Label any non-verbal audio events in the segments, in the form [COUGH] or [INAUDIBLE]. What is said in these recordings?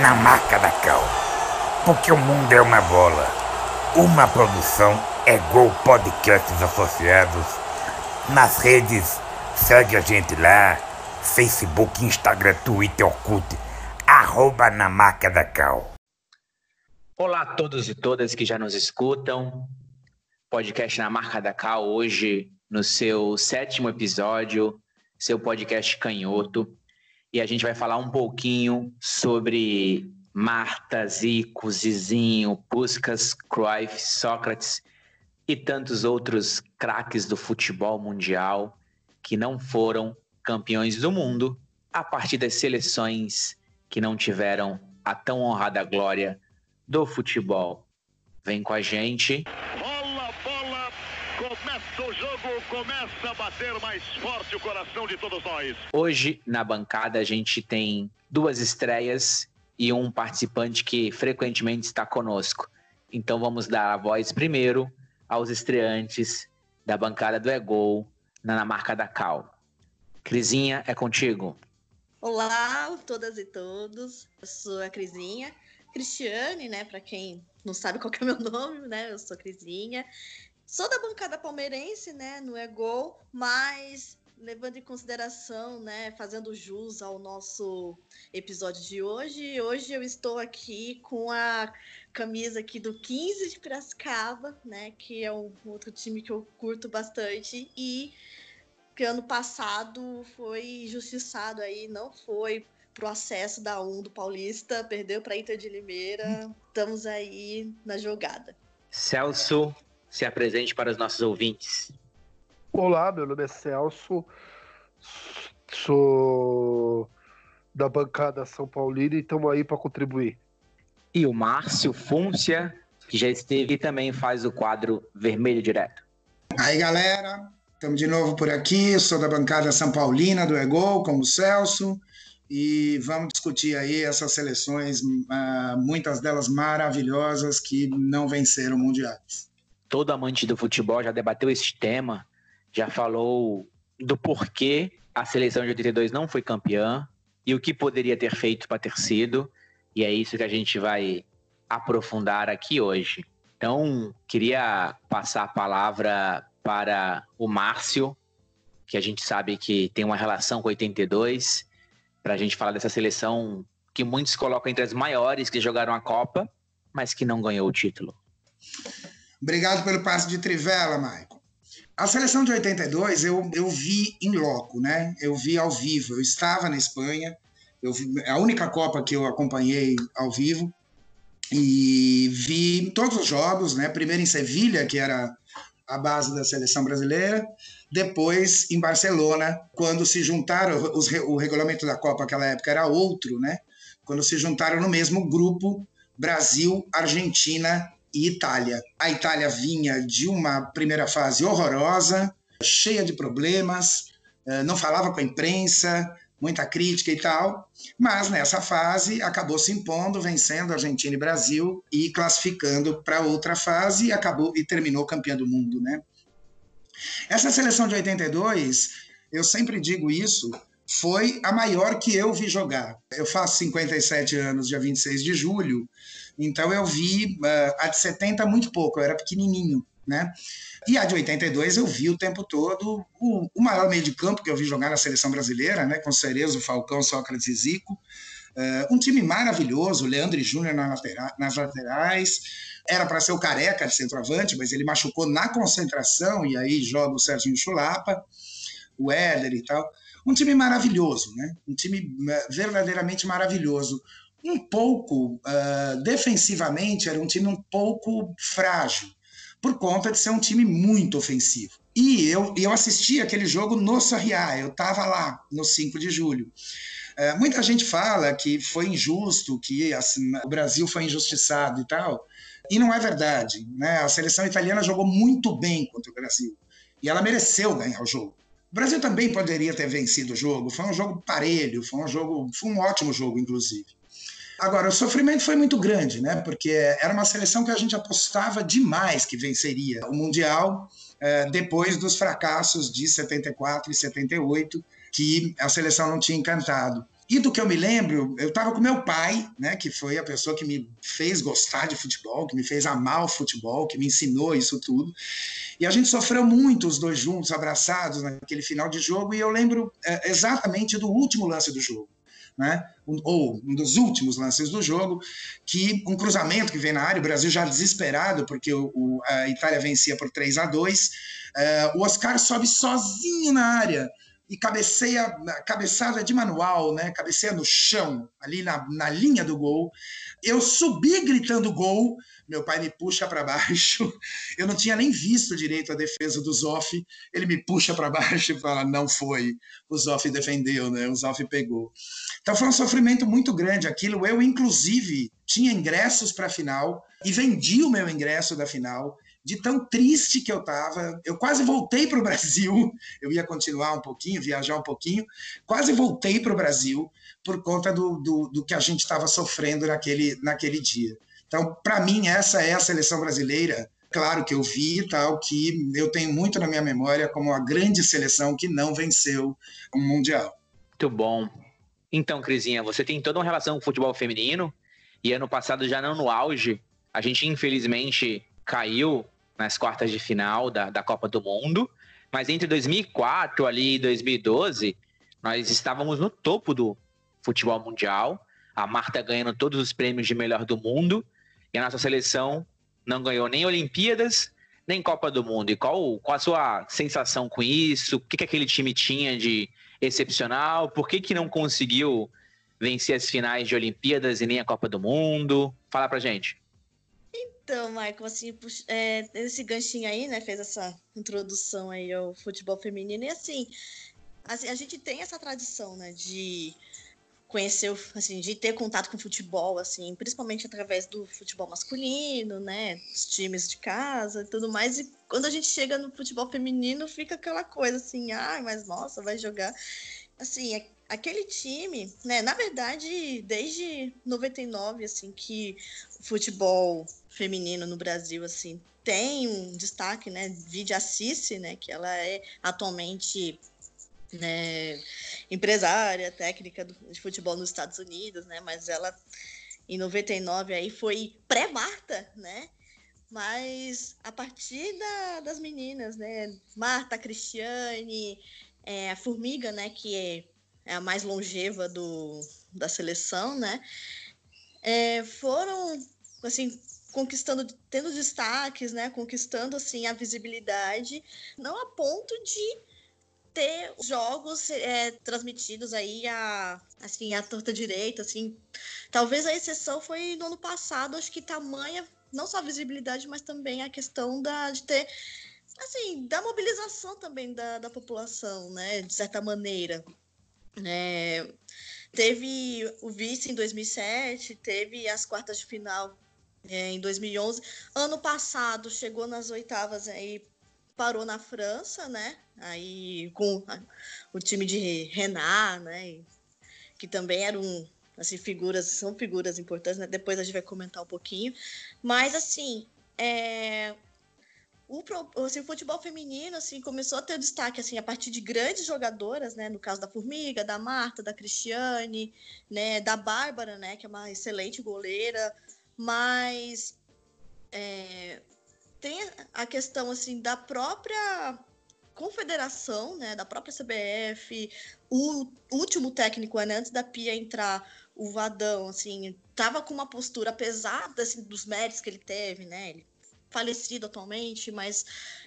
na marca da Cal. Porque o mundo é uma bola. Uma produção é Gol Podcasts Associados. Nas redes, segue a gente lá. Facebook, Instagram, Twitter, Orkut. Arroba na marca da Cal. Olá a todos e todas que já nos escutam. Podcast na Marca da Cal, hoje no seu sétimo episódio, seu podcast canhoto. E a gente vai falar um pouquinho sobre Marta, Zico, Zizinho, Puskas, Cruyff, Sócrates e tantos outros craques do futebol mundial que não foram campeões do mundo a partir das seleções que não tiveram a tão honrada glória do futebol. Vem com a gente. Bola, bola, começa o jogo, começa a bater mais forte o coração de todos nós. Hoje, na bancada, a gente tem duas estreias e um participante que frequentemente está conosco. Então, vamos dar a voz primeiro aos estreantes da bancada do Egol na, na marca da Cal. Crisinha, é contigo. Olá, todas e todos. Eu sou a Crisinha. Cristiane, né? Para quem não sabe qual que é o meu [LAUGHS] nome, né? Eu sou Crisinha. Sou da bancada palmeirense, né? No é gol, mas levando em consideração, né? Fazendo jus ao nosso episódio de hoje. Hoje eu estou aqui com a camisa aqui do 15 de Piracicaba, né? Que é um outro time que eu curto bastante e que ano passado foi justiçado aí, não foi pro acesso da 1 do Paulista, perdeu para Inter de Limeira. Estamos aí na jogada. Celso, se apresente para os nossos ouvintes. Olá, meu nome é Celso, sou da bancada São Paulino e estamos aí para contribuir. E o Márcio Fúncia, que já esteve e também faz o quadro Vermelho Direto. Aí, galera, estamos de novo por aqui. Sou da bancada São Paulina do Egol, como o Celso, e vamos discutir aí essas seleções, uh, muitas delas maravilhosas que não venceram mundiais. Todo amante do futebol já debateu esse tema, já falou do porquê a seleção de 82 não foi campeã e o que poderia ter feito para ter sido, e é isso que a gente vai aprofundar aqui hoje. Então, queria passar a palavra para o Márcio, que a gente sabe que tem uma relação com 82, para a gente falar dessa seleção que muitos colocam entre as maiores que jogaram a Copa, mas que não ganhou o título. Obrigado pelo passe de trivela, Maicon. A seleção de 82 eu, eu vi em loco, né? Eu vi ao vivo. Eu estava na Espanha, eu vi, a única Copa que eu acompanhei ao vivo e vi todos os jogos, né? Primeiro em Sevilha, que era a base da seleção brasileira, depois em Barcelona, quando se juntaram, os, o regulamento da Copa naquela época era outro, né? Quando se juntaram no mesmo grupo Brasil, Argentina e Itália. A Itália vinha de uma primeira fase horrorosa, cheia de problemas, não falava com a imprensa, muita crítica e tal, mas nessa fase acabou se impondo, vencendo Argentina e Brasil e classificando para outra fase e acabou e terminou campeão do mundo, né? Essa seleção de 82, eu sempre digo isso, foi a maior que eu vi jogar. Eu faço 57 anos, dia 26 de julho, então eu vi uh, a de 70 muito pouco, eu era pequenininho, né? E a de 82 eu vi o tempo todo o, o maior meio de campo que eu vi jogar na seleção brasileira, né? Com Cerezo, Falcão, Sócrates e Zico. Uh, um time maravilhoso, Leandro e Júnior na latera nas laterais. Era para ser o careca de centroavante, mas ele machucou na concentração e aí joga o Serginho Chulapa, o Éder e tal. Um time maravilhoso, né? Um time verdadeiramente maravilhoso. Um pouco uh, defensivamente, era um time um pouco frágil por conta de ser um time muito ofensivo. E eu, eu assisti aquele jogo no Sarriá, eu estava lá no 5 de julho. É, muita gente fala que foi injusto, que assim, o Brasil foi injustiçado e tal, e não é verdade. Né? A seleção italiana jogou muito bem contra o Brasil e ela mereceu ganhar o jogo. O Brasil também poderia ter vencido o jogo. Foi um jogo parelho, foi um jogo, foi um ótimo jogo, inclusive. Agora, o sofrimento foi muito grande, né? Porque era uma seleção que a gente apostava demais que venceria o Mundial eh, depois dos fracassos de 74 e 78, que a seleção não tinha encantado. E do que eu me lembro, eu estava com meu pai, né, que foi a pessoa que me fez gostar de futebol, que me fez amar o futebol, que me ensinou isso tudo. E a gente sofreu muito os dois juntos, abraçados naquele final de jogo. E eu lembro é, exatamente do último lance do jogo né? Ou um dos últimos lances do jogo, que um cruzamento que vem na área, o Brasil já desesperado, porque o, o a Itália vencia por 3 a 2 uh, eh, o Oscar sobe sozinho na área e cabeceia, cabeçada de manual, né? cabeceia no chão, ali na, na linha do gol. Eu subi gritando gol, meu pai me puxa para baixo. [LAUGHS] Eu não tinha nem visto direito a defesa do Zoff. Ele me puxa para baixo e fala: não foi. O Zoff defendeu, né? O Zoff pegou. Então foi um sofrimento muito grande aquilo. Eu, inclusive, tinha ingressos para a final e vendi o meu ingresso da final. De tão triste que eu estava, eu quase voltei para o [LAUGHS] Brasil. Eu ia continuar um pouquinho, viajar um pouquinho. Quase voltei para o Brasil por conta do, do, do que a gente estava sofrendo naquele, naquele dia. Então, para mim, essa é a seleção brasileira. Claro que eu vi tal, que eu tenho muito na minha memória como a grande seleção que não venceu o Mundial. Muito bom. Então, Crisinha, você tem toda uma relação com o futebol feminino e ano passado, já não no auge, a gente infelizmente caiu nas quartas de final da, da Copa do Mundo, mas entre 2004 ali e 2012, nós estávamos no topo do futebol mundial, a Marta ganhando todos os prêmios de melhor do mundo, e a nossa seleção não ganhou nem Olimpíadas, nem Copa do Mundo. E qual, qual a sua sensação com isso? O que, que aquele time tinha de excepcional? Por que, que não conseguiu vencer as finais de Olimpíadas e nem a Copa do Mundo? Fala pra gente. Então, Michael, assim, é, esse ganchinho aí, né, fez essa introdução aí ao futebol feminino, e assim, assim a gente tem essa tradição, né, de conhecer, assim, de ter contato com futebol, assim, principalmente através do futebol masculino, né, os times de casa e tudo mais. E quando a gente chega no futebol feminino, fica aquela coisa assim, ah, mas nossa, vai jogar. Assim, aquele time, né, na verdade, desde 99, assim, que o futebol feminino no Brasil, assim, tem um destaque, né, Vide a Cici, né, que ela é atualmente né, empresária, técnica de futebol nos Estados Unidos, né? Mas ela em 99 aí foi pré-Marta, né? Mas a partir da, das meninas, né? Marta, Cristiane, é, a Formiga, né? Que é, é, a mais longeva do, da seleção, né? É, foram, assim, conquistando, tendo destaques, né? Conquistando, assim, a visibilidade, não a ponto de ter jogos é, transmitidos aí a assim a torta direita assim. Talvez a exceção foi no ano passado acho que tamanha não só a visibilidade mas também a questão da de ter assim da mobilização também da, da população né de certa maneira. É, teve o vice em 2007 teve as quartas de final é, em 2011 ano passado chegou nas oitavas aí parou na França, né? Aí com o time de Renat, né? Que também eram assim figuras, são figuras importantes, né? Depois a gente vai comentar um pouquinho, mas assim, é, o, assim, o futebol feminino assim começou a ter destaque assim a partir de grandes jogadoras, né? No caso da Formiga, da Marta, da Cristiane, né? Da Bárbara, né? Que é uma excelente goleira, mas é, tem a questão assim da própria confederação, né, da própria CBF, o último técnico né, antes da Pia entrar, o Vadão, assim, tava com uma postura apesar assim, dos méritos que ele teve, né, ele falecido atualmente, mas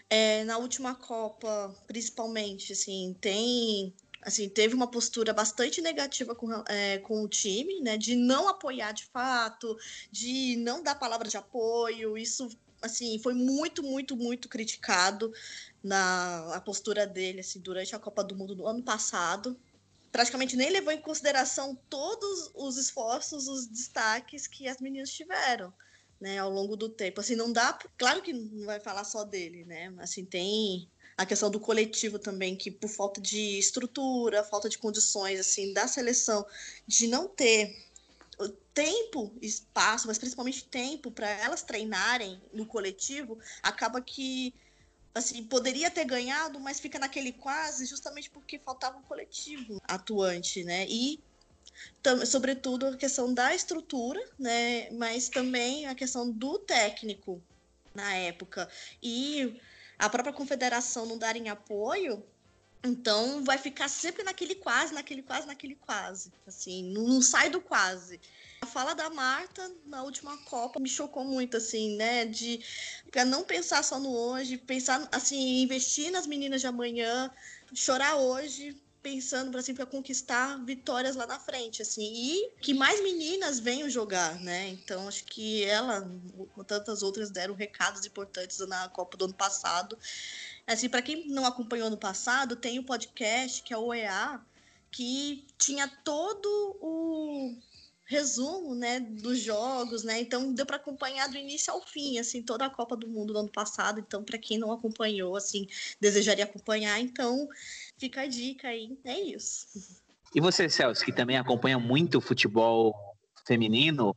é, na última Copa, principalmente, assim, tem assim, teve uma postura bastante negativa com, é, com o time, né, de não apoiar de fato, de não dar palavra de apoio, isso assim, foi muito, muito, muito criticado na a postura dele assim, durante a Copa do Mundo do ano passado. praticamente nem levou em consideração todos os esforços, os destaques que as meninas tiveram. Né, ao longo do tempo, assim, não dá, claro que não vai falar só dele, né, assim, tem a questão do coletivo também, que por falta de estrutura, falta de condições, assim, da seleção, de não ter tempo, espaço, mas principalmente tempo para elas treinarem no coletivo, acaba que assim, poderia ter ganhado, mas fica naquele quase justamente porque faltava um coletivo atuante, né? E sobretudo a questão da estrutura, né? Mas também a questão do técnico na época e a própria confederação não darem apoio, então vai ficar sempre naquele quase, naquele quase, naquele quase, assim, não sai do quase. A fala da Marta na última Copa me chocou muito, assim, né? De para não pensar só no hoje, pensar assim, investir nas meninas de amanhã, chorar hoje, pensando para assim, conquistar vitórias lá na frente, assim, e que mais meninas venham jogar, né? Então acho que ela, como tantas outras, deram recados importantes na Copa do ano passado. Assim, para quem não acompanhou no passado, tem o um podcast que é o OEA, que tinha todo o resumo, né, dos jogos, né? Então deu para acompanhar do início ao fim, assim, toda a Copa do Mundo do ano passado. Então, para quem não acompanhou, assim, desejaria acompanhar, então fica a dica aí. É isso. E você, Celso, que também acompanha muito o futebol feminino,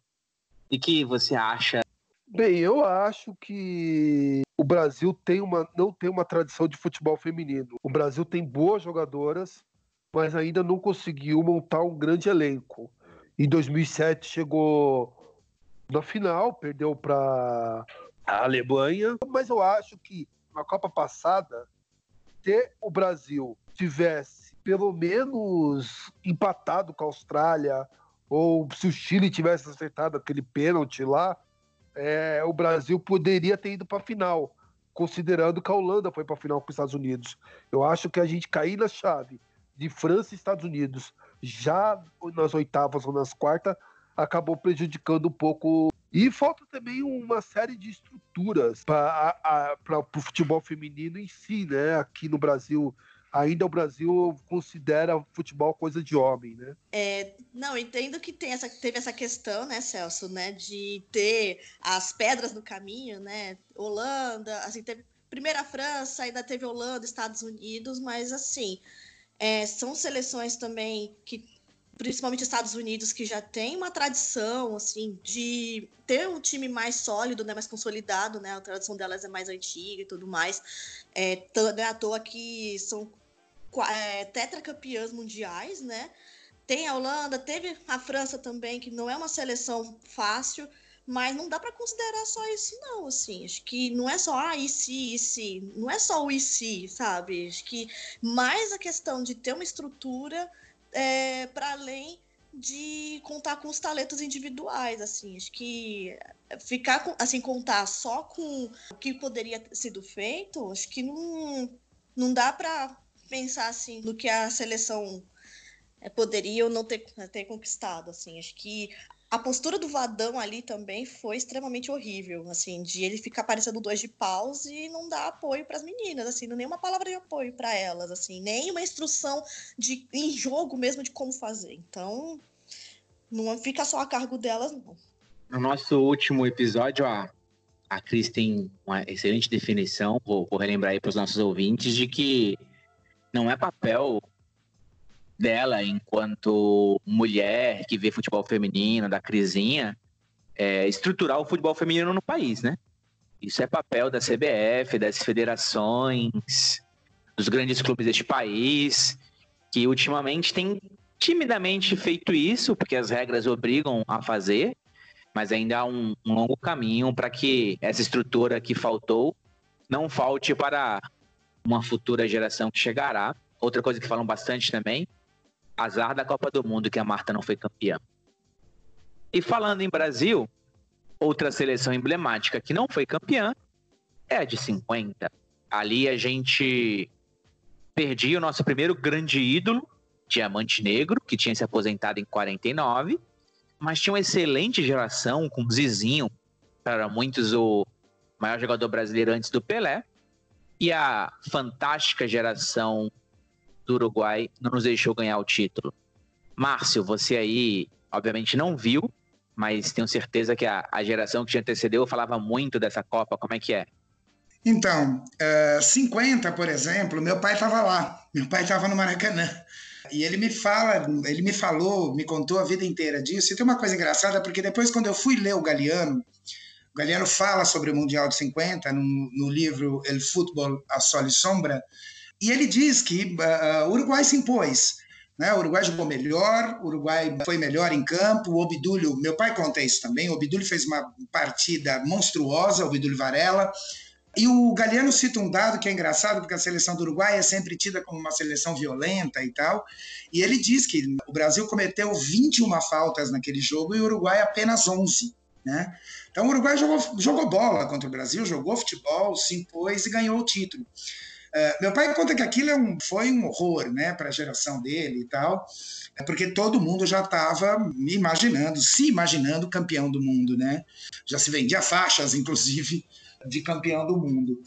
e que você acha? Bem, eu acho que o Brasil tem uma, não tem uma tradição de futebol feminino. O Brasil tem boas jogadoras, mas ainda não conseguiu montar um grande elenco. Em 2007 chegou na final, perdeu para a Alemanha, mas eu acho que na Copa passada, se o Brasil tivesse pelo menos empatado com a Austrália, ou se o Chile tivesse acertado aquele pênalti lá, é, o Brasil poderia ter ido para a final, considerando que a Holanda foi para a final com os Estados Unidos. Eu acho que a gente cair na chave de França e Estados Unidos já nas oitavas ou nas quartas, acabou prejudicando um pouco. E falta também uma série de estruturas para o futebol feminino em si, né? Aqui no Brasil, ainda o Brasil considera futebol coisa de homem, né? É, não, entendo que tem essa, teve essa questão, né, Celso, né, de ter as pedras no caminho, né? Holanda, assim, teve primeira França, ainda teve Holanda, Estados Unidos, mas assim, é, são seleções também que principalmente Estados Unidos, que já tem uma tradição, assim, de ter um time mais sólido, né, mais consolidado, né, a tradição delas é mais antiga e tudo mais. É, não é à toa que são é, tetracampeãs mundiais, né, tem a Holanda, teve a França também, que não é uma seleção fácil, mas não dá para considerar só isso, não, assim. Acho que não é só, ah, e se, e se. Não é só o e se, sabe? Acho que mais a questão de ter uma estrutura é, para além de contar com os talentos individuais, assim. Acho que ficar, com, assim, contar só com o que poderia ter sido feito, acho que não, não dá para pensar, assim, no que a seleção é, poderia ou não ter, ter conquistado, assim. Acho que a postura do Vadão ali também foi extremamente horrível, assim, de ele ficar parecendo dois de paus e não dar apoio para as meninas, assim, não nenhuma palavra de apoio para elas, assim, nem uma instrução de em jogo mesmo de como fazer. Então, não fica só a cargo delas, não. No nosso último episódio, a, a Cris tem uma excelente definição, vou, vou relembrar aí para os nossos ouvintes, de que não é papel dela enquanto mulher que vê futebol feminino, da Crisinha, é estruturar o futebol feminino no país, né? Isso é papel da CBF, das federações, dos grandes clubes deste país, que ultimamente tem timidamente feito isso, porque as regras obrigam a fazer, mas ainda há um, um longo caminho para que essa estrutura que faltou não falte para uma futura geração que chegará. Outra coisa que falam bastante também Azar da Copa do Mundo que a Marta não foi campeã. E falando em Brasil, outra seleção emblemática que não foi campeã é a de 50. Ali a gente perdia o nosso primeiro grande ídolo, Diamante Negro, que tinha se aposentado em 49, mas tinha uma excelente geração com Zizinho, para muitos o maior jogador brasileiro antes do Pelé, e a fantástica geração do Uruguai não nos deixou ganhar o título. Márcio, você aí, obviamente, não viu, mas tenho certeza que a, a geração que te antecedeu falava muito dessa Copa. Como é que é? Então, uh, 50, por exemplo, meu pai estava lá. Meu pai estava no Maracanã. E ele me fala, ele me falou, me contou a vida inteira disso. E tem uma coisa engraçada, porque depois, quando eu fui ler o Galeano, o Galeano fala sobre o Mundial de 50 no, no livro El Fútbol a Sol e Sombra, e ele diz que uh, o Uruguai se impôs. Né? O Uruguai jogou melhor, o Uruguai foi melhor em campo. O Obdúlio, meu pai conta isso também, o Obdúlio fez uma partida monstruosa, o Obdúlio Varela. E o Galeano cita um dado que é engraçado, porque a seleção do Uruguai é sempre tida como uma seleção violenta e tal. E ele diz que o Brasil cometeu 21 faltas naquele jogo e o Uruguai apenas 11. Né? Então o Uruguai jogou, jogou bola contra o Brasil, jogou futebol, se impôs e ganhou o título. Uh, meu pai conta que aquilo é um, foi um horror né, para a geração dele e tal, é porque todo mundo já estava imaginando, se imaginando campeão do mundo. Né? Já se vendia faixas, [LAUGHS] inclusive, de campeão do mundo.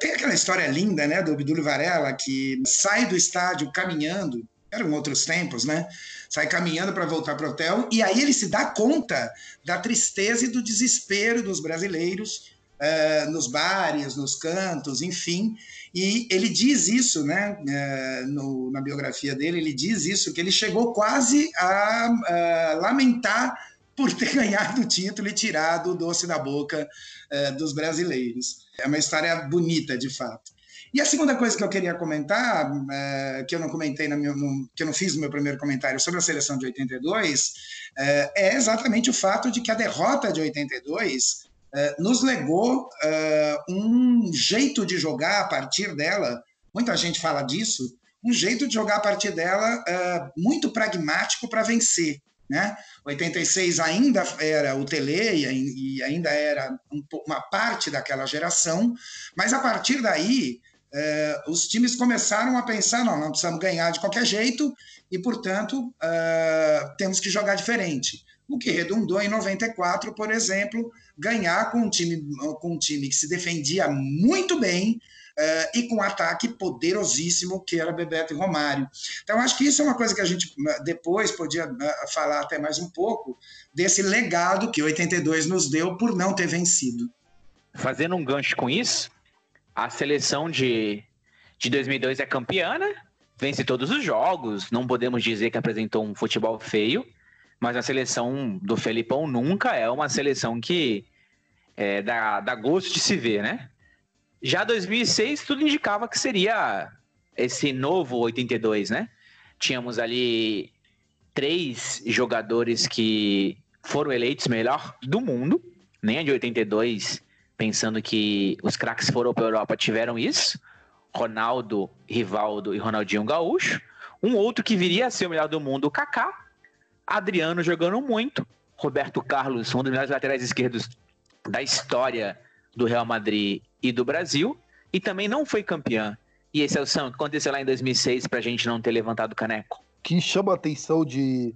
Tem aquela história linda né, do Abdul Varela, que sai do estádio caminhando, eram outros tempos, né? sai caminhando para voltar para o hotel, e aí ele se dá conta da tristeza e do desespero dos brasileiros uh, nos bares, nos cantos, enfim. E ele diz isso, né, uh, no, na biografia dele, ele diz isso, que ele chegou quase a uh, lamentar por ter [LAUGHS] ganhado o título e tirado o doce da boca dos brasileiros. É uma história bonita, de fato. E a segunda coisa que eu queria comentar, que eu não comentei, no, que eu não fiz no meu primeiro comentário sobre a seleção de 82, é, exatamente o fato de que a derrota de 82 é, nos legou é, um jeito de jogar a partir dela, muita gente fala disso, um jeito de jogar a partir dela é, muito pragmático para vencer. Né? 86 ainda era o Tele e ainda era uma parte daquela geração, mas a partir daí é, os times começaram a pensar: não, não precisamos ganhar de qualquer jeito e, portanto, é, temos que jogar diferente. O que redundou em 94, por exemplo, ganhar com um time, com um time que se defendia muito bem é, e com um ataque poderosíssimo, que era Bebeto e Romário. Então, acho que isso é uma coisa que a gente depois podia falar até mais um pouco desse legado que 82 nos deu por não ter vencido. Fazendo um gancho com isso, a seleção de, de 2002 é campeã, né? Vence todos os jogos. Não podemos dizer que apresentou um futebol feio, mas a seleção do Felipão nunca é uma seleção que é, dá, dá gosto de se ver, né? Já 2006, tudo indicava que seria esse novo 82, né? Tínhamos ali três jogadores que foram eleitos melhor do mundo, nem a de 82 pensando que os craques foram para a Europa tiveram isso. Ronaldo, Rivaldo e Ronaldinho Gaúcho. Um outro que viria a ser o melhor do mundo, o Kaká. Adriano jogando muito. Roberto Carlos, um dos melhores laterais esquerdos da história do Real Madrid e do Brasil. E também não foi campeã. E esse é o São que aconteceu lá em 2006 para a gente não ter levantado o caneco. Que chama a atenção de,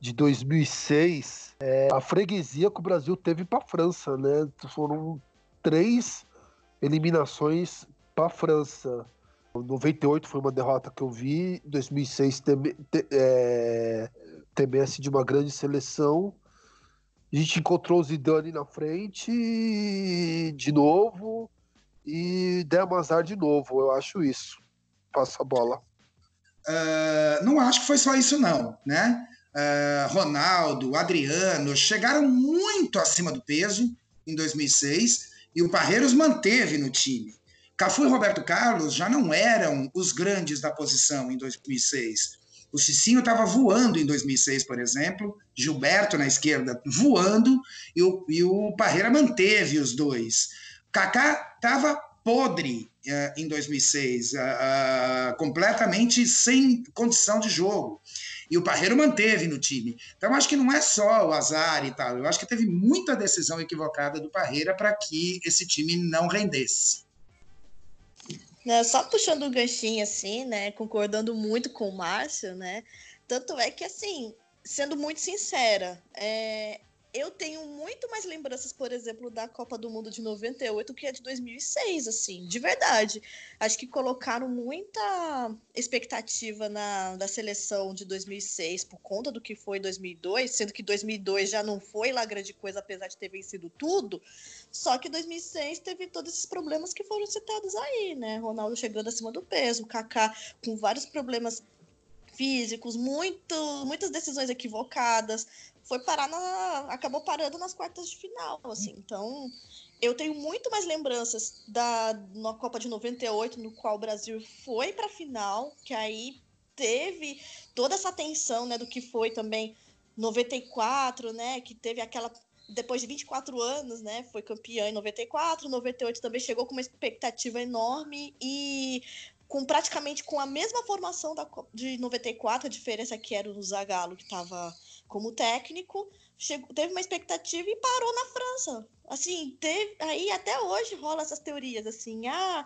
de 2006 é a freguesia que o Brasil teve para a França, né? Foram três eliminações para a França. 98 foi uma derrota que eu vi, 2006 tem, é, TMS de uma grande seleção. A gente encontrou o Zidane na frente de novo e demos azar de novo, eu acho isso. Passa a bola. Uh, não acho que foi só isso não, né? Uh, Ronaldo, Adriano chegaram muito acima do peso em 2006 e o Parreiros manteve no time. Cafu e Roberto Carlos já não eram os grandes da posição em 2006. O Cicinho estava voando em 2006, por exemplo, Gilberto na esquerda voando, e o, e o Parreira manteve os dois. Kaká estava podre uh, em 2006, uh, uh, completamente sem condição de jogo. E o Parreiro manteve no time. Então, acho que não é só o azar e tal. Eu acho que teve muita decisão equivocada do Parreira para que esse time não rendesse. Né, só puxando um ganchinho assim, né? Concordando muito com o Márcio, né? Tanto é que, assim, sendo muito sincera, é, eu tenho muito mais lembranças, por exemplo, da Copa do Mundo de 98 que a de 2006, assim, de verdade. Acho que colocaram muita expectativa na da seleção de 2006 por conta do que foi 2002, sendo que 2002 já não foi lá grande coisa, apesar de ter vencido tudo. Só que 2006 teve todos esses problemas que foram citados aí, né? Ronaldo chegando acima do peso, Kaká com vários problemas físicos, muito, muitas decisões equivocadas, foi parar na. acabou parando nas quartas de final, assim. Então, eu tenho muito mais lembranças da na Copa de 98, no qual o Brasil foi para a final, que aí teve toda essa tensão, né, do que foi também 94, né, que teve aquela depois de 24 anos, né, foi campeã em 94, 98 também chegou com uma expectativa enorme e com praticamente com a mesma formação da, de 94, a diferença que era o Zagallo que estava como técnico, chegou, teve uma expectativa e parou na França. Assim, teve, aí até hoje rola essas teorias, assim, ah,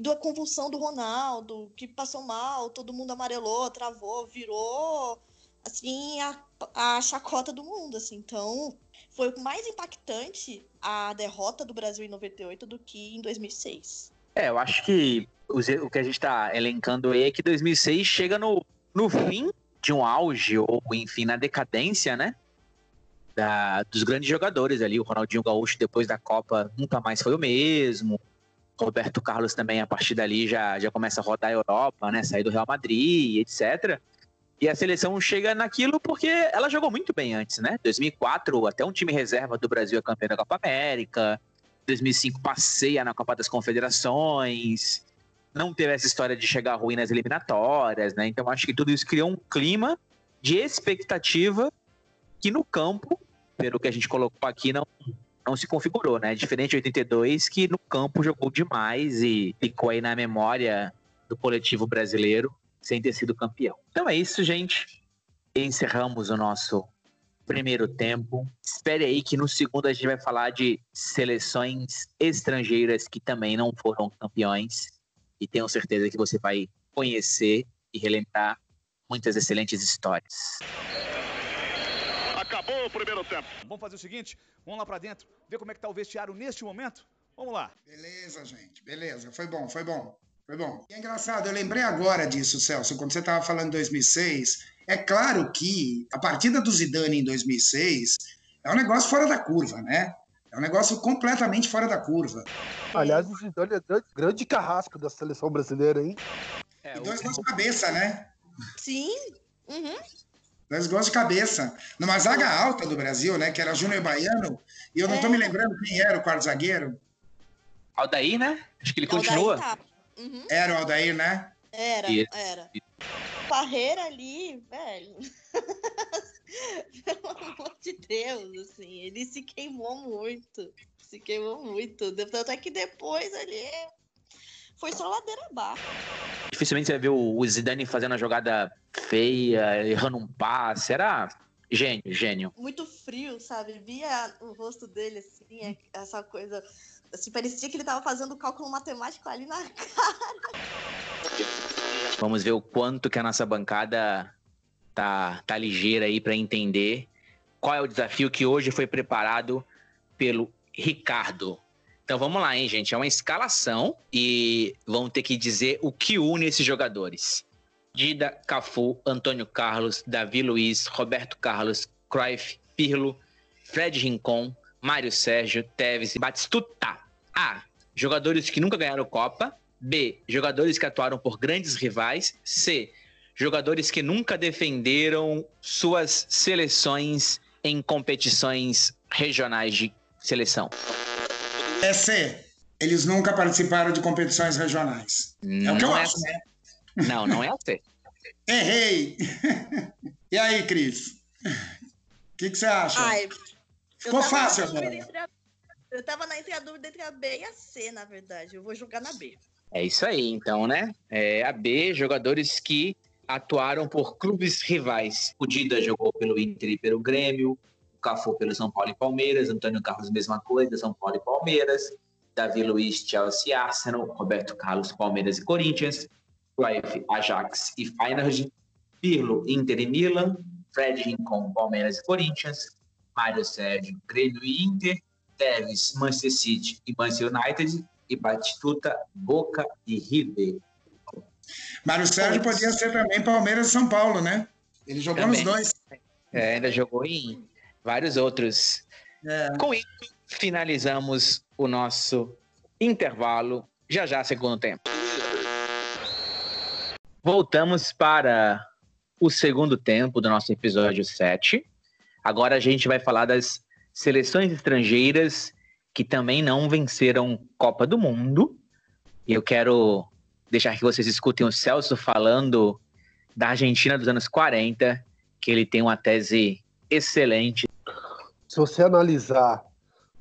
da convulsão do Ronaldo, que passou mal, todo mundo amarelou, travou, virou, assim, a, a chacota do mundo, assim. Então, foi mais impactante a derrota do Brasil em 98 do que em 2006. É, eu acho que o que a gente está elencando aí é que 2006 chega no, no fim de um auge, ou enfim, na decadência, né? Da, dos grandes jogadores ali. O Ronaldinho Gaúcho, depois da Copa, nunca mais foi o mesmo. Roberto Carlos também, a partir dali, já, já começa a rodar a Europa, né? Sair do Real Madrid, etc. E a seleção chega naquilo porque ela jogou muito bem antes, né? 2004, até um time reserva do Brasil é campeão da Copa América. 2005 passeia na Copa das Confederações não teve essa história de chegar ruim nas eliminatórias, né? Então acho que tudo isso criou um clima de expectativa que no campo, pelo que a gente colocou aqui, não, não se configurou, né? Diferente de 82, que no campo jogou demais e ficou aí na memória do coletivo brasileiro sem ter sido campeão. Então é isso, gente. Encerramos o nosso primeiro tempo. Espere aí que no segundo a gente vai falar de seleções estrangeiras que também não foram campeões e tenho certeza que você vai conhecer e relembrar muitas excelentes histórias. Acabou o primeiro tempo. Vamos fazer o seguinte, vamos lá para dentro, ver como é que tá o vestiário neste momento. Vamos lá. Beleza, gente, beleza. Foi bom, foi bom. Foi bom. E é engraçado, eu lembrei agora disso, Celso, quando você estava falando de 2006. É claro que a partida do Zidane em 2006 é um negócio fora da curva, né? É um negócio completamente fora da curva. Aliás, o Zidane é grande, grande carrasco da seleção brasileira, hein? É, e dois gols de cabeça, né? Sim. Uhum. Dois gols de cabeça. Numa zaga alta do Brasil, né? Que era Júnior Baiano. E eu não é. tô me lembrando quem era o quarto zagueiro. Aldair, né? Acho que ele Aldair continua. Tá. Uhum. Era o Aldair, né? Era, era. Parreira ali, velho. [LAUGHS] Pelo amor de Deus, assim, ele se queimou muito. Se queimou muito. Tanto é que depois ali foi só ladeira abaixo. Dificilmente você vai ver o Zidane fazendo a jogada feia, errando um passe. Era gênio, gênio. Muito frio, sabe? Via o rosto dele, assim, é, essa coisa. Assim, parecia que ele tava fazendo cálculo matemático ali na [LAUGHS] cara. Vamos ver o quanto que a nossa bancada tá, tá ligeira aí para entender qual é o desafio que hoje foi preparado pelo Ricardo. Então vamos lá, hein, gente? É uma escalação e vamos ter que dizer o que une esses jogadores. Dida, Cafu, Antônio Carlos, Davi Luiz, Roberto Carlos, Cruyff, Pirlo, Fred Rincon, Mário Sérgio, Teves e Batistuta. A. Jogadores que nunca ganharam Copa. B. Jogadores que atuaram por grandes rivais. C jogadores que nunca defenderam suas seleções em competições regionais de seleção. É C. Eles nunca participaram de competições regionais. É o que eu é acho, né? Não, não é a C. [LAUGHS] Errei! [LAUGHS] e aí, Cris? O que, que, você acha? Ai, Ficou fácil agora. Eu tava na entre a dúvida entre a B e a C, na verdade. Eu vou jogar na B. É isso aí, então, né? É a B, jogadores que atuaram por clubes rivais. O Dida jogou pelo Inter e pelo Grêmio, o Cafu pelo São Paulo e Palmeiras, Antônio Carlos mesma coisa, São Paulo e Palmeiras, Davi Luiz, Chelsea e Arsenal, Roberto Carlos, Palmeiras e Corinthians, Cruyff, Ajax e Feyenoord, Pirlo, Inter e Milan, Fred Rincon, Palmeiras e Corinthians, Mário Sérgio, Grêmio e Inter, Tevez, Manchester City e Manchester United, e Batistuta, Boca e River. Mário Sérgio podia ser também Palmeiras e São Paulo, né? Ele jogou Também. nos dois. É, ainda jogou em vários outros. É. Com isso, finalizamos o nosso intervalo. Já já, segundo tempo. Voltamos para o segundo tempo do nosso episódio 7. Agora a gente vai falar das seleções estrangeiras que também não venceram Copa do Mundo. E eu quero deixar que vocês escutem o Celso falando da Argentina dos anos 40, que ele tem uma tese excelente. Se você analisar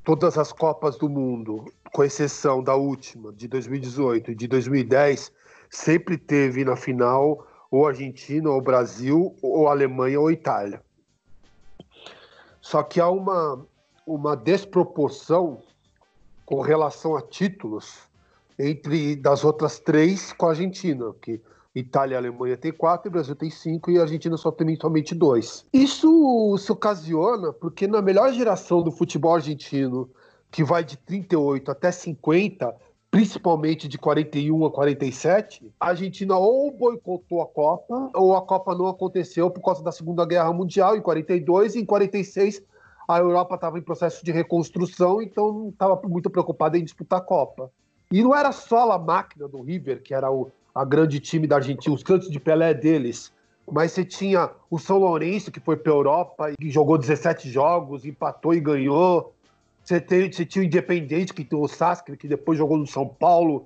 todas as Copas do Mundo, com exceção da última, de 2018 e de 2010, sempre teve na final ou Argentina, ou Brasil, ou Alemanha, ou Itália. Só que há uma, uma desproporção com relação a títulos entre das outras três com a Argentina, que Itália e Alemanha tem quatro, Brasil tem cinco e a Argentina só tem somente dois. Isso se ocasiona porque na melhor geração do futebol argentino, que vai de 38 até 50, principalmente de 41 a 47, a Argentina ou boicotou a Copa, ou a Copa não aconteceu por causa da Segunda Guerra Mundial em 42 e em 46 a Europa estava em processo de reconstrução, então não estava muito preocupada em disputar a Copa. E não era só a máquina do River, que era o a grande time da Argentina, os cantos de Pelé deles. Mas você tinha o São Lourenço, que foi para a Europa e jogou 17 jogos, empatou e ganhou. Você, tem, você tinha o Independente, que tem o Sastre, que depois jogou no São Paulo.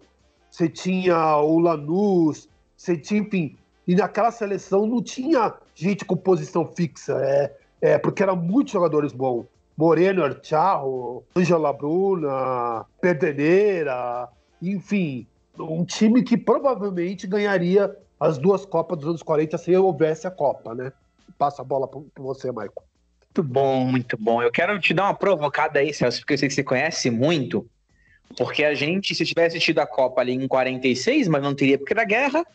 Você tinha o Lanús. Você tinha, enfim. E naquela seleção não tinha gente com posição fixa, é, é porque eram muitos jogadores bons. Moreno, Archao, Angela Bruna, Pedreira, enfim, um time que provavelmente ganharia as duas Copas dos anos 40 se houvesse a Copa, né? Passa a bola para você, Maicon. Muito bom, muito bom. Eu quero te dar uma provocada aí, Celso, porque eu sei que você conhece muito. Porque a gente, se tivesse tido a Copa ali em 46, mas não teria porque da guerra.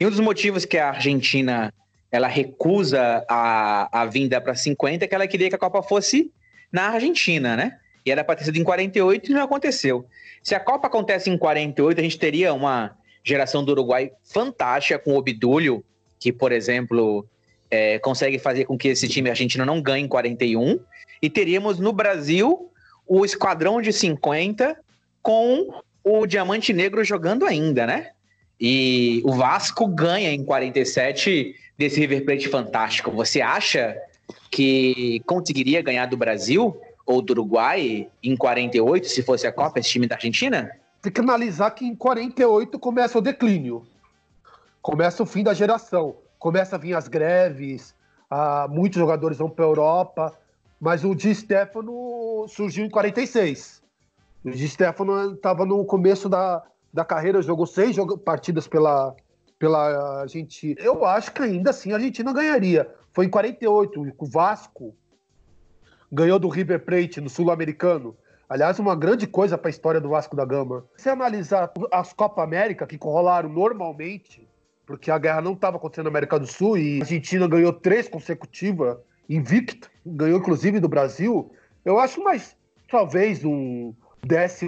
E um dos motivos que a Argentina ela recusa a, a vinda para 50 é que ela queria que a Copa fosse na Argentina, né? E era para ter sido em 48 e não aconteceu. Se a Copa acontece em 48, a gente teria uma geração do Uruguai fantástica com o Obdúlio, que, por exemplo, é, consegue fazer com que esse time argentino não ganhe em 41. E teríamos no Brasil o Esquadrão de 50 com o Diamante Negro jogando ainda, né? E o Vasco ganha em 47 desse River Plate fantástico. Você acha que conseguiria ganhar do Brasil ou do Uruguai em 48, se fosse a Copa, esse time da Argentina? Tem que analisar que em 48 começa o declínio. Começa o fim da geração. Começa a vir as greves, ah, muitos jogadores vão para a Europa, mas o Di Stefano surgiu em 46. O Di Stefano estava no começo da, da carreira, jogou seis jog partidas pela, pela Argentina. Eu acho que ainda assim a Argentina ganharia. Foi em 48, o Vasco ganhou do River Plate no Sul-Americano. Aliás, uma grande coisa para a história do Vasco da Gama. Se analisar as Copa América que rolaram normalmente, porque a guerra não estava acontecendo na América do Sul e a Argentina ganhou três consecutivas, invicta, ganhou inclusive do Brasil, eu acho mais talvez um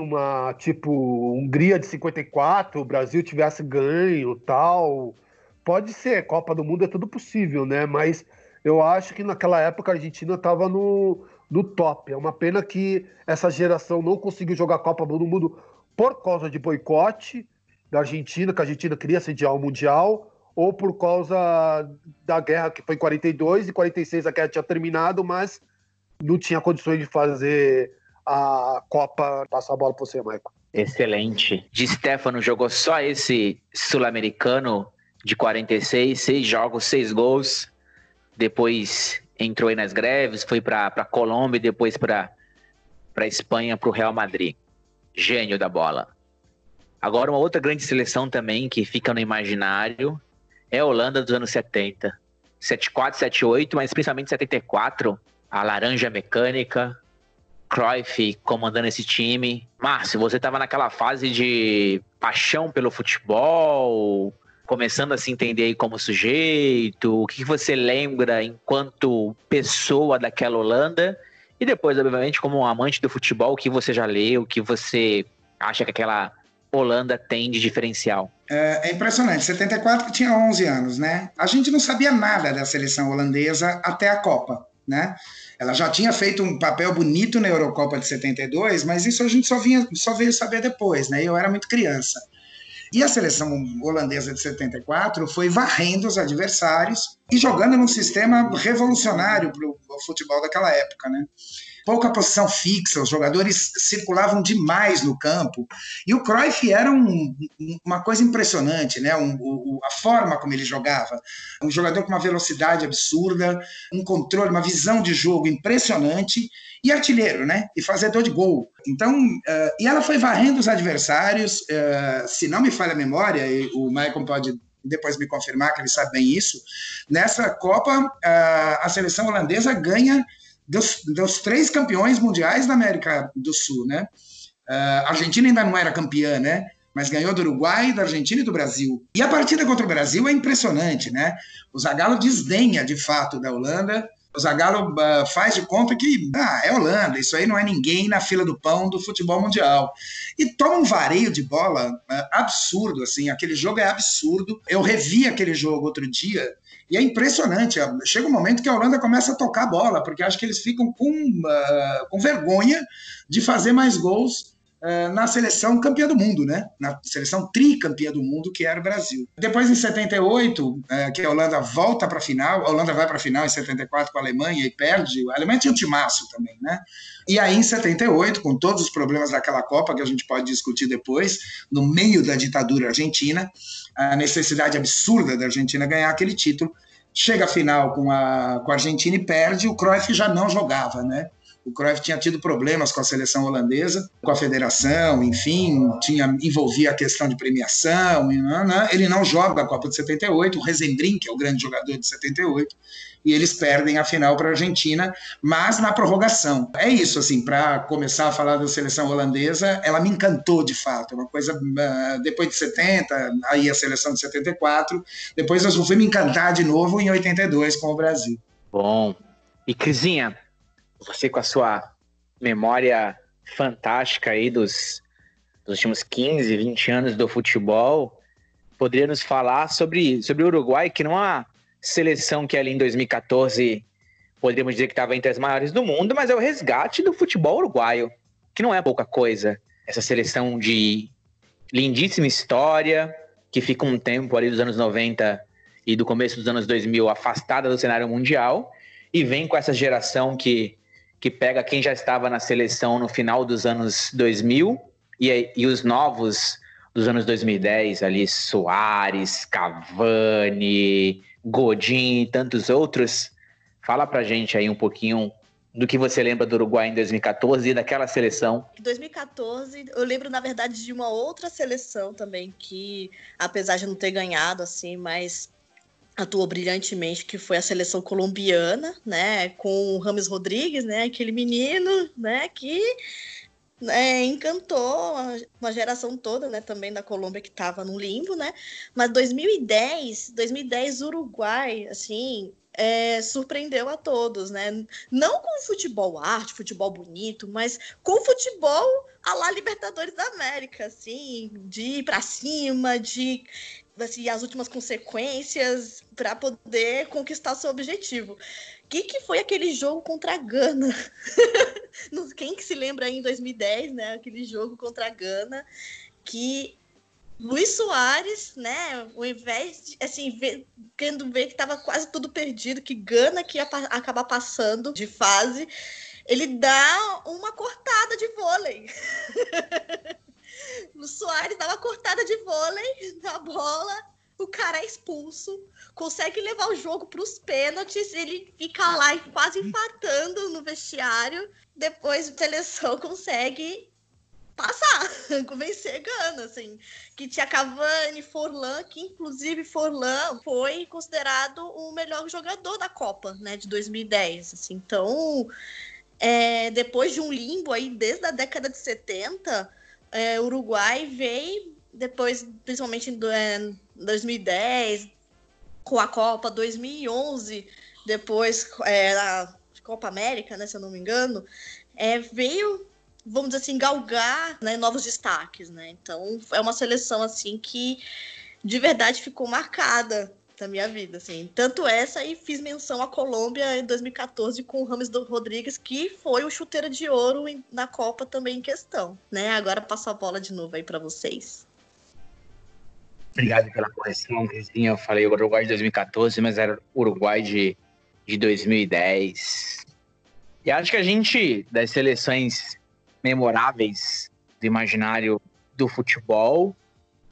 uma tipo Hungria de 54, o Brasil tivesse ganho, tal. Pode ser, Copa do Mundo é tudo possível, né? Mas eu acho que naquela época a Argentina estava no, no top. É uma pena que essa geração não conseguiu jogar Copa do Mundo por causa de boicote da Argentina, que a Argentina queria sediar o Mundial, ou por causa da guerra que foi em 42 e 46 a guerra tinha terminado, mas não tinha condições de fazer a Copa. Passar a bola para você, Michael. Excelente. De Stefano jogou só esse sul-americano de 46, seis jogos, seis gols. Depois entrou aí nas greves, foi para Colômbia e depois para Espanha, para o Real Madrid. Gênio da bola. Agora, uma outra grande seleção também que fica no imaginário é a Holanda dos anos 70. 74, 78, mas principalmente 74. A Laranja Mecânica, Cruyff comandando esse time. Márcio, você estava naquela fase de paixão pelo futebol, começando a se entender como sujeito? O que você lembra enquanto pessoa daquela Holanda? E depois, obviamente, como um amante do futebol, o que você já leu, o que você acha que aquela Holanda tem de diferencial? É, é impressionante. 74 tinha 11 anos, né? A gente não sabia nada da seleção holandesa até a Copa, né? Ela já tinha feito um papel bonito na Eurocopa de 72, mas isso a gente só, vinha, só veio saber depois, né? Eu era muito criança. E a seleção holandesa de 74 foi varrendo os adversários e jogando num sistema revolucionário para o futebol daquela época, né? Pouca posição fixa, os jogadores circulavam demais no campo. E o Cruyff era um, uma coisa impressionante, né? Um, a forma como ele jogava. Um jogador com uma velocidade absurda, um controle, uma visão de jogo impressionante e artilheiro, né? E fazedor de gol. Então, uh, e ela foi varrendo os adversários, uh, se não me falha a memória, e o Michael pode depois me confirmar que ele sabe bem isso, nessa Copa uh, a seleção holandesa ganha dos, dos três campeões mundiais da América do Sul, né? Uh, a Argentina ainda não era campeã, né? Mas ganhou do Uruguai, da Argentina e do Brasil. E a partida contra o Brasil é impressionante, né? O Zagallo desdenha de fato da Holanda. O Zagallo uh, faz de conta que ah, é Holanda, isso aí não é ninguém na fila do pão do futebol mundial. E toma um vareio de bola uh, absurdo, assim. Aquele jogo é absurdo. Eu revi aquele jogo outro dia e é impressionante. Chega um momento que a Holanda começa a tocar a bola, porque acho que eles ficam com, uh, com vergonha de fazer mais gols uh, na seleção campeã do mundo, né? Na seleção tricampeã do mundo, que era o Brasil. Depois, em 78, uh, que a Holanda volta para a final, a Holanda vai para a final em 74 com a Alemanha e perde. A Alemanha tinha um timaço também, né? E aí, em 78, com todos os problemas daquela Copa, que a gente pode discutir depois, no meio da ditadura argentina, a necessidade absurda da Argentina ganhar aquele título. Chega a final com a, com a Argentina e perde, o Cruyff já não jogava, né? O Cruyff tinha tido problemas com a seleção holandesa, com a federação, enfim, tinha envolvia a questão de premiação. Ele não joga a Copa de 78. O Rezendrin, que é o grande jogador de 78, e eles perdem a final para a Argentina, mas na prorrogação. É isso, assim, para começar a falar da seleção holandesa, ela me encantou de fato. É uma coisa, uh, depois de 70, aí a seleção de 74, depois eu fui me encantar de novo em 82 com o Brasil. Bom. E Crisinha, você com a sua memória fantástica aí dos, dos últimos 15, 20 anos do futebol, poderia nos falar sobre, sobre o Uruguai, que não é seleção que ali em 2014 poderíamos dizer que estava entre as maiores do mundo, mas é o resgate do futebol uruguaio, que não é pouca coisa. Essa seleção de lindíssima história, que fica um tempo ali dos anos 90 e do começo dos anos 2000 afastada do cenário mundial, e vem com essa geração que, que pega quem já estava na seleção no final dos anos 2000 e, e os novos dos anos 2010, ali Soares, Cavani, Godin e tantos outros. Fala pra gente aí um pouquinho do que você lembra do Uruguai em 2014 e daquela seleção. Em 2014, eu lembro, na verdade, de uma outra seleção também, que, apesar de não ter ganhado, assim, mas atuou brilhantemente, que foi a seleção colombiana, né, com o Rames Rodrigues, né, aquele menino, né, que é, encantou uma geração toda, né, também da Colômbia que estava no limbo, né? Mas 2010, 2010 Uruguai, assim, é, surpreendeu a todos, né? Não com futebol arte, futebol bonito, mas com futebol a lá Libertadores da América, assim, de ir para cima, de assim, as últimas consequências para poder conquistar seu objetivo que, que foi aquele jogo contra a Gana? [LAUGHS] Quem que se lembra aí em 2010, né? Aquele jogo contra a Gana, que Luiz Soares, né, ao invés de, assim, ver, querendo ver que estava quase tudo perdido, que Gana que ia pa acabar passando de fase, ele dá uma cortada de vôlei. [LAUGHS] [LAUGHS] o Soares dá uma cortada de vôlei na bola, o cara é expulso, consegue levar o jogo para os pênaltis, ele fica lá quase empatando no vestiário. Depois a seleção consegue passar, [LAUGHS] vencer Gana, assim. Que tinha Cavani, Forlan, que inclusive Forlan foi considerado o melhor jogador da Copa, né, de 2010. Assim. Então, é, depois de um limbo aí desde a década de 70, é, Uruguai veio depois, principalmente em é, 2010, com a Copa 2011, depois é, Copa América, né, se eu não me engano, é, veio, vamos dizer assim, galgar né, novos destaques, né? Então é uma seleção assim que de verdade ficou marcada da minha vida, assim. Tanto essa e fiz menção à Colômbia em 2014 com o Rames Rodrigues, que foi o chuteiro de ouro na Copa também em questão, né? Agora passo a bola de novo aí para vocês. Obrigado pela correção, Crisinha. Eu falei Uruguai de 2014, mas era Uruguai de, de 2010. E acho que a gente, das seleções memoráveis do imaginário do futebol,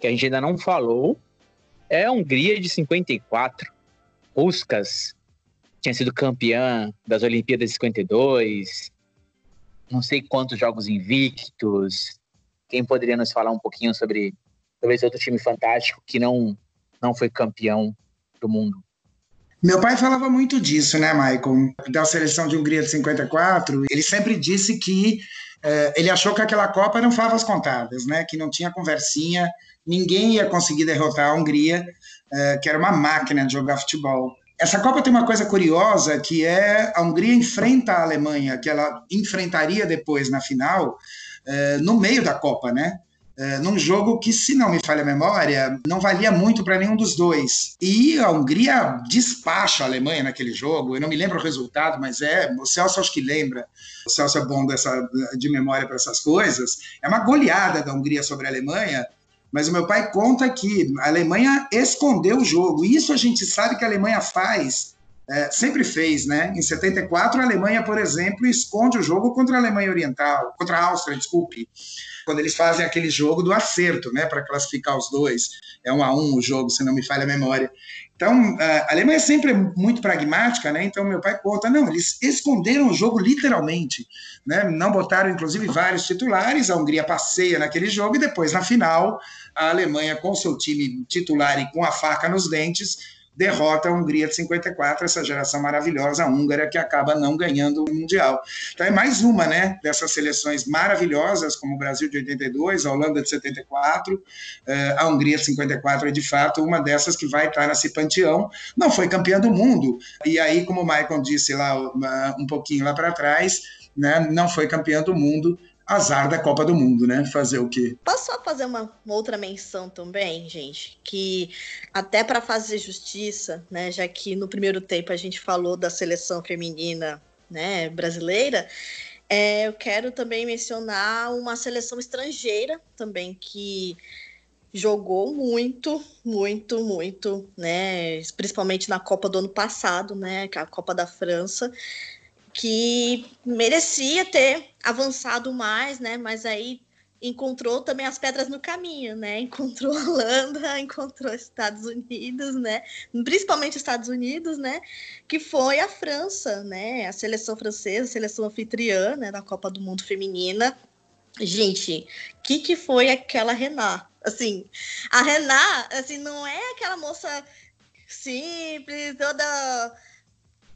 que a gente ainda não falou, é a Hungria de 54. Puskas tinha sido campeã das Olimpíadas de 52. Não sei quantos jogos invictos. Quem poderia nos falar um pouquinho sobre, esse outro time fantástico que não, não foi campeão do mundo? Meu pai falava muito disso, né, Michael? Da seleção de Hungria de 54. Ele sempre disse que ele achou que aquela Copa eram favas contadas, né? Que não tinha conversinha, ninguém ia conseguir derrotar a Hungria, eh, que era uma máquina de jogar futebol. Essa Copa tem uma coisa curiosa, que é a Hungria enfrenta a Alemanha, que ela enfrentaria depois na final, eh, no meio da Copa, né? É, num jogo que, se não me falha a memória, não valia muito para nenhum dos dois. E a Hungria despacha a Alemanha naquele jogo. Eu não me lembro o resultado, mas é. O Celso acho que lembra. O Celso é bom dessa, de memória para essas coisas. É uma goleada da Hungria sobre a Alemanha. Mas o meu pai conta que a Alemanha escondeu o jogo. Isso a gente sabe que a Alemanha faz é, sempre fez, né? Em 74, a Alemanha, por exemplo, esconde o jogo contra a Alemanha Oriental, contra a Áustria, desculpe quando eles fazem aquele jogo do acerto, né, para classificar os dois. É um a um o jogo, se não me falha a memória. Então, a Alemanha é sempre muito pragmática, né? Então, meu pai conta, não, eles esconderam o jogo literalmente, né? Não botaram, inclusive, vários titulares. A Hungria passeia naquele jogo e depois, na final, a Alemanha, com seu time titular e com a faca nos dentes, derrota a Hungria de 54, essa geração maravilhosa húngara que acaba não ganhando o Mundial. Então é mais uma, né, dessas seleções maravilhosas, como o Brasil de 82, a Holanda de 74, eh, a Hungria de 54 é de fato uma dessas que vai estar nesse panteão. Não foi campeã do mundo, e aí, como o Michael disse lá um pouquinho lá para trás, né, não foi campeã do mundo, azar da Copa do Mundo, né? Fazer o quê? Posso só fazer uma, uma outra menção também, gente? Que até para fazer justiça, né? Já que no primeiro tempo a gente falou da seleção feminina né, brasileira, é, eu quero também mencionar uma seleção estrangeira também que jogou muito, muito, muito, né? Principalmente na Copa do ano passado, né? É a Copa da França que merecia ter avançado mais, né? Mas aí encontrou também as pedras no caminho, né? [LAUGHS] Encontrou a Holanda, [LAUGHS] encontrou Estados Unidos, né? Principalmente Estados Unidos, né? Que foi a França, né? A seleção francesa, a seleção anfitriã, né? Da Copa do Mundo Feminina. Gente, que, que foi aquela Renat? Assim, a Renat, assim, não é aquela moça simples, toda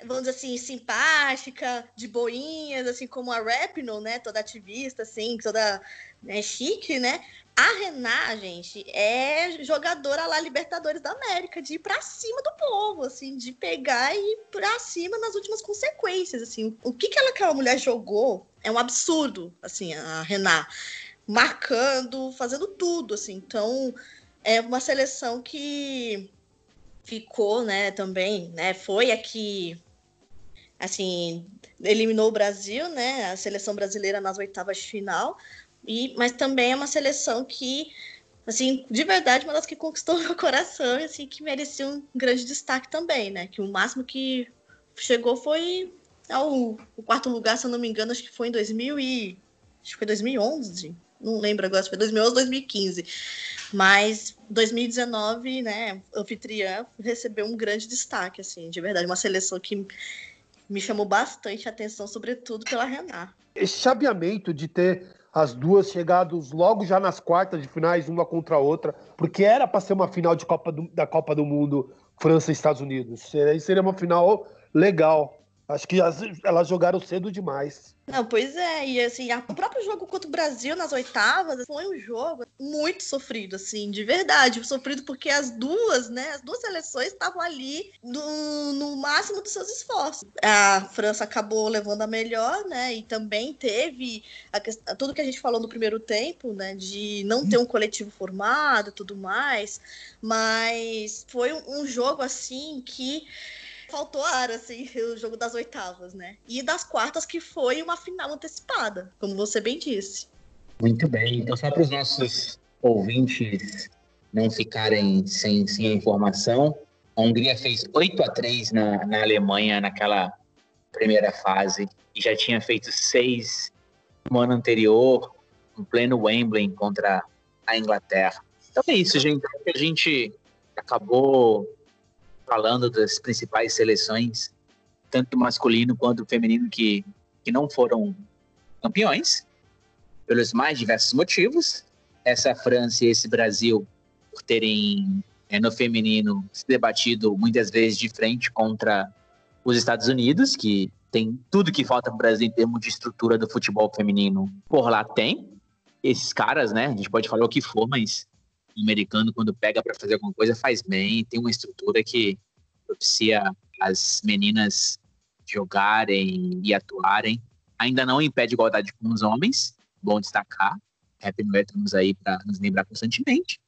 vamos dizer assim, simpática, de boinhas, assim como a Rapino, né? Toda ativista, assim, toda né, chique, né? A Renan, gente, é jogadora lá Libertadores da América, de ir pra cima do povo, assim, de pegar e ir pra cima nas últimas consequências, assim. O que que ela, aquela mulher jogou é um absurdo, assim, a Renan. Marcando, fazendo tudo, assim. Então, é uma seleção que ficou, né, também, né, foi aqui assim, eliminou o Brasil, né? A seleção brasileira nas oitavas de final. E, mas também é uma seleção que, assim, de verdade, uma das que conquistou [LAUGHS] meu coração, assim, que merecia um grande destaque também, né? Que o máximo que chegou foi ao o quarto lugar, se eu não me engano, acho que foi em 2000 e acho que foi 2011, não lembro agora se foi 2011 ou 2015. Mas 2019, né, anfitriã recebeu um grande destaque, assim, de verdade, uma seleção que me chamou bastante a atenção, sobretudo pela Renata. Esse chaveamento de ter as duas chegados logo já nas quartas de finais, uma contra a outra, porque era para ser uma final de Copa do, da Copa do Mundo França e Estados Unidos. Seria uma final legal. Acho que as, elas jogaram cedo demais. Não, pois é, e assim, a- o próprio jogo contra o Brasil nas oitavas foi um jogo muito sofrido, assim, de verdade. Sofrido porque as duas, né, as duas seleções estavam ali no, no máximo dos seus esforços. A França acabou levando a melhor, né, e também teve a tudo que a gente falou no primeiro tempo, né, de não ter um coletivo formado e tudo mais, mas foi um, um jogo, assim, que faltou ar, assim, [LAUGHS] o jogo das oitavas, né? E das quartas, que foi uma final antecipada, como você bem disse. Muito bem. Então, só para os nossos ouvintes não ficarem sem, sem informação, a Hungria fez 8 a 3 na, na Alemanha naquela primeira fase e já tinha feito 6 no ano anterior, em pleno Wembley contra a Inglaterra. Então é isso, gente. A gente acabou falando das principais seleções, tanto masculino quanto feminino, que, que não foram campeões pelos mais diversos motivos. Essa França e esse Brasil, por terem eh, no feminino se debatido muitas vezes de frente contra os Estados Unidos, que tem tudo que falta para o Brasil em termos de estrutura do futebol feminino, por lá tem. Esses caras, né? A gente pode falar o que for, mas o americano, quando pega para fazer alguma coisa, faz bem, tem uma estrutura que propicia as meninas jogarem e atuarem. Ainda não impede igualdade com os homens, bom destacar. Happy New Year estamos aí para nos lembrar constantemente.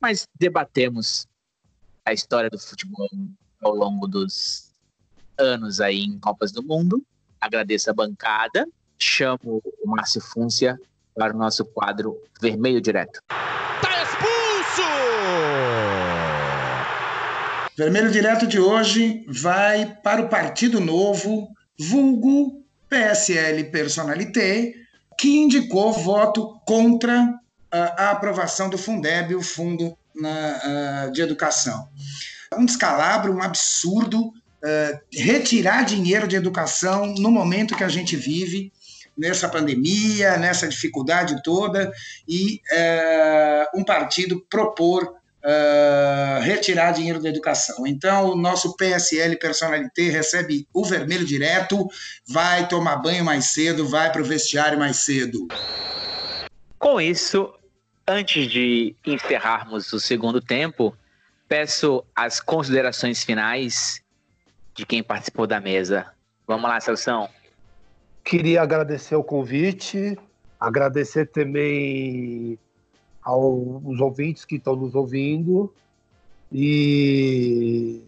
Mas debatemos a história do futebol ao longo dos anos aí em Copas do Mundo. Agradeço a bancada. Chamo o Márcio Fúncia para o nosso quadro Vermelho Direto. Vermelho direto de hoje vai para o Partido Novo, vulgo PSL Personalité, que indicou voto contra ah, a aprovação do Fundeb, o Fundo ah, de Educação. Um descalabro, um absurdo, ah, retirar dinheiro de educação no momento que a gente vive, nessa pandemia, nessa dificuldade toda, e um partido propor Uh, retirar dinheiro da educação. Então, o nosso PSL Personalité recebe o vermelho direto, vai tomar banho mais cedo, vai para o vestiário mais cedo. Com isso, antes de encerrarmos o segundo tempo, peço as considerações finais de quem participou da mesa. Vamos lá, Celção. Queria agradecer o convite, agradecer também aos ouvintes que estão nos ouvindo e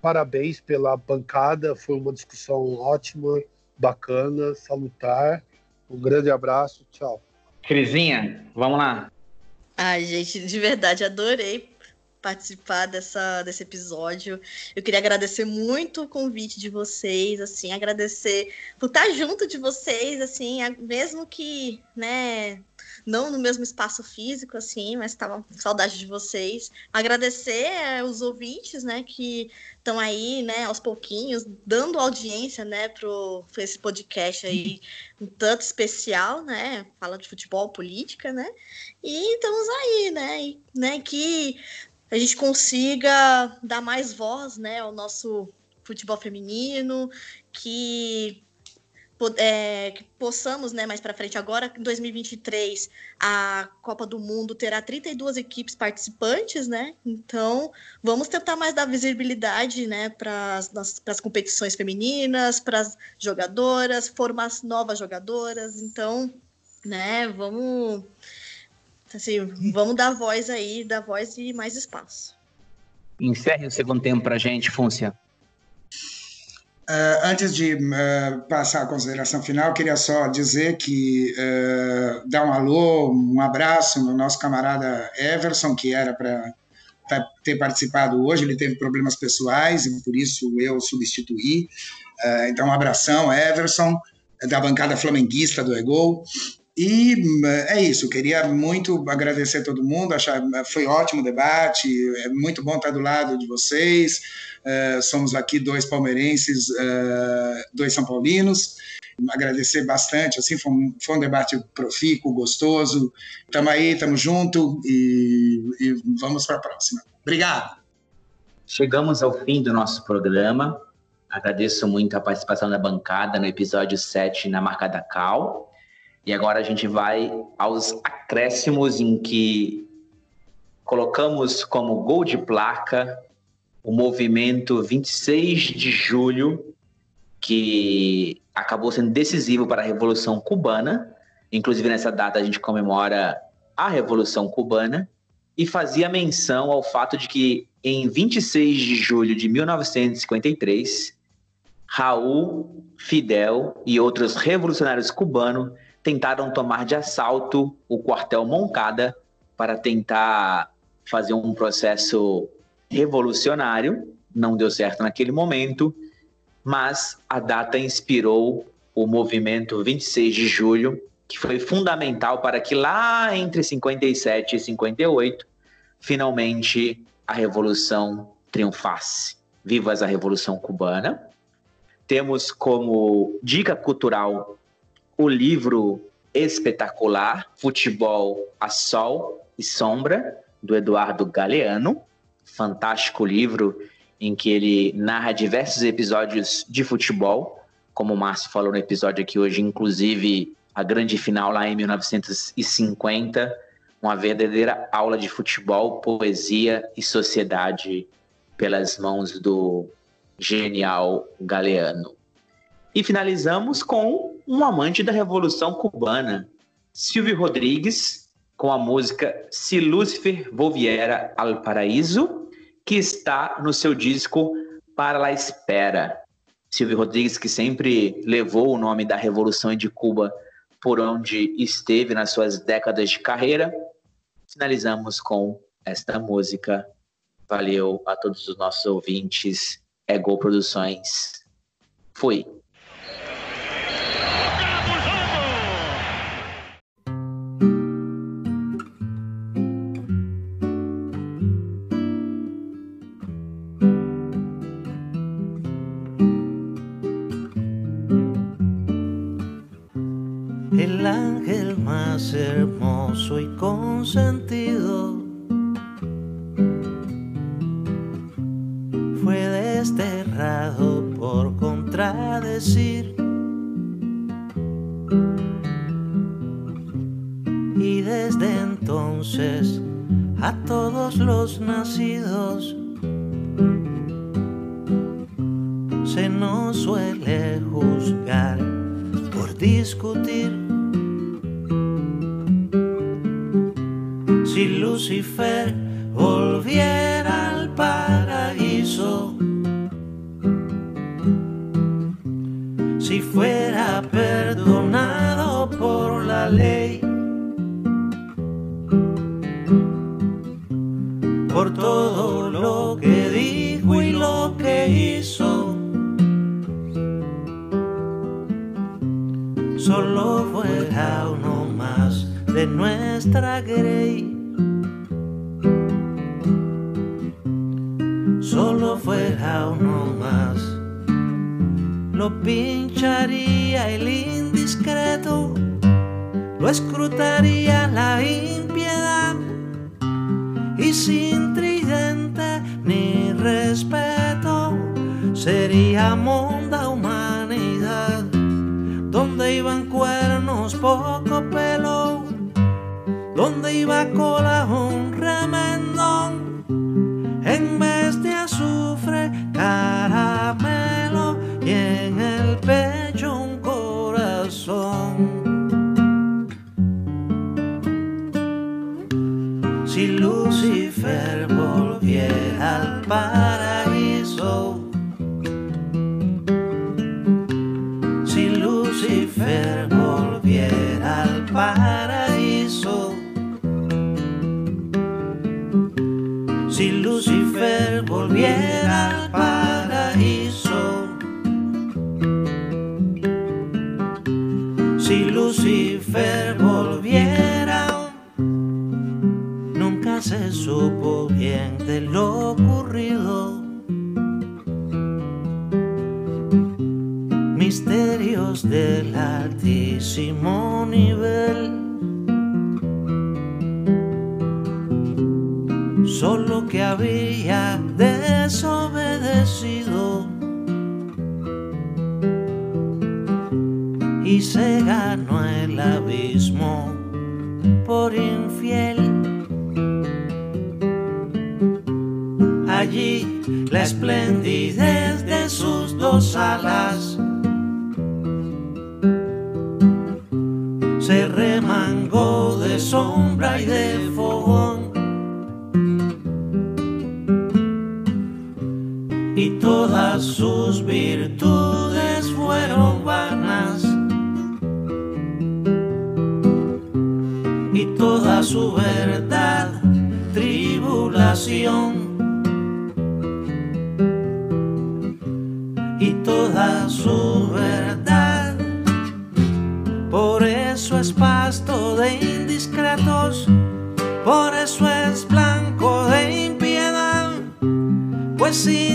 parabéns pela bancada, foi uma discussão ótima, bacana, salutar. Um grande abraço, tchau. Crisinha, vamos lá. Ai, gente, de verdade, adorei participar dessa, desse episódio. Eu queria agradecer muito o convite de vocês, assim, agradecer por estar junto de vocês, assim, mesmo que, né, não no mesmo espaço físico, assim, mas estava com saudade de vocês. Agradecer eh, os ouvintes, né, que estão aí, né, aos pouquinhos, dando audiência, né, pro, esse podcast aí, um [LAUGHS] tanto especial, né, fala de futebol, política, né, e estamos aí, né, e, né, que a gente consiga dar mais voz, né, ao nosso futebol feminino, que, é, que possamos, né, mais para frente agora, em 2023, a Copa do Mundo terá 32 equipes participantes, né? Então, vamos tentar mais dar visibilidade, né, para as competições femininas, para as jogadoras, formar as novas jogadoras. Então, né, vamos assim, vamos dar voz aí, dar voz e mais espaço. Encerre o segundo tempo pra gente, Fúncia. Uh, antes de uh, passar a consideração final, queria só dizer que uh, dar um alô, um abraço no nosso camarada Everson, que era para ter participado hoje, ele teve problemas pessoais e por isso eu substituí. Então, um abração, Everson, da bancada flamenguista do Egol. E uh, é isso, queria muito agradecer a todo mundo, achar, foi ótimo o debate, é muito bom estar do lado de vocês. Uh, somos aqui dois palmeirenses, uh, dois são paulinos. Agradecer bastante, assim, foi um, foi um debate profícuo, gostoso. Estamos aí, estamos junto e, e vamos para a próxima. Obrigado. Chegamos ao fim do nosso programa. Agradeço muito a participação da bancada no episódio 7 na marca da Cal. E agora a gente vai aos acréscimos em que colocamos como gol de placa o movimento 26 de julho, que acabou sendo decisivo para a Revolução Cubana. Inclusive, nessa data, a gente comemora a Revolução Cubana e fazia menção ao fato de que, em 26 de julho de 1953, Raul, Fidel e outros revolucionários cubanos tentaram tomar de assalto o quartel Moncada para tentar fazer um processo revolucionário. Não deu certo naquele momento, mas a data inspirou o movimento 26 de julho, que foi fundamental para que lá entre 57 e 58, finalmente a revolução triunfasse. Vivas a Revolução Cubana! Temos como dica cultural o livro espetacular Futebol a Sol e Sombra, do Eduardo Galeano. Fantástico livro em que ele narra diversos episódios de futebol, como o Márcio falou no episódio aqui hoje, inclusive a grande final lá em 1950, uma verdadeira aula de futebol, poesia e sociedade pelas mãos do genial Galeano. E finalizamos com um amante da Revolução Cubana, Silvio Rodrigues, com a música Se Lúcifer Volviera al Paraíso, que está no seu disco Para la Espera. Silvio Rodrigues, que sempre levou o nome da Revolução de Cuba por onde esteve nas suas décadas de carreira. Finalizamos com esta música. Valeu a todos os nossos ouvintes é Gol Produções. Fui. El ángel más hermoso y consentido fue desterrado por contradecir. Y desde entonces a todos los nacidos se nos suele juzgar por discutir. Lucifer volviera al paraíso, si fuera perdonado por la ley, por todo lo que dijo y lo que hizo. Solo fuera uno más de nuestra. Lo pincharía el indiscreto, lo escrutaría la impiedad. Y sin tridente ni respeto sería monda humanidad donde iban cuernos poco pelo donde iba cola su verdad, tribulación. Y toda su verdad, por eso es pasto de indiscretos, por eso es blanco de impiedad, pues si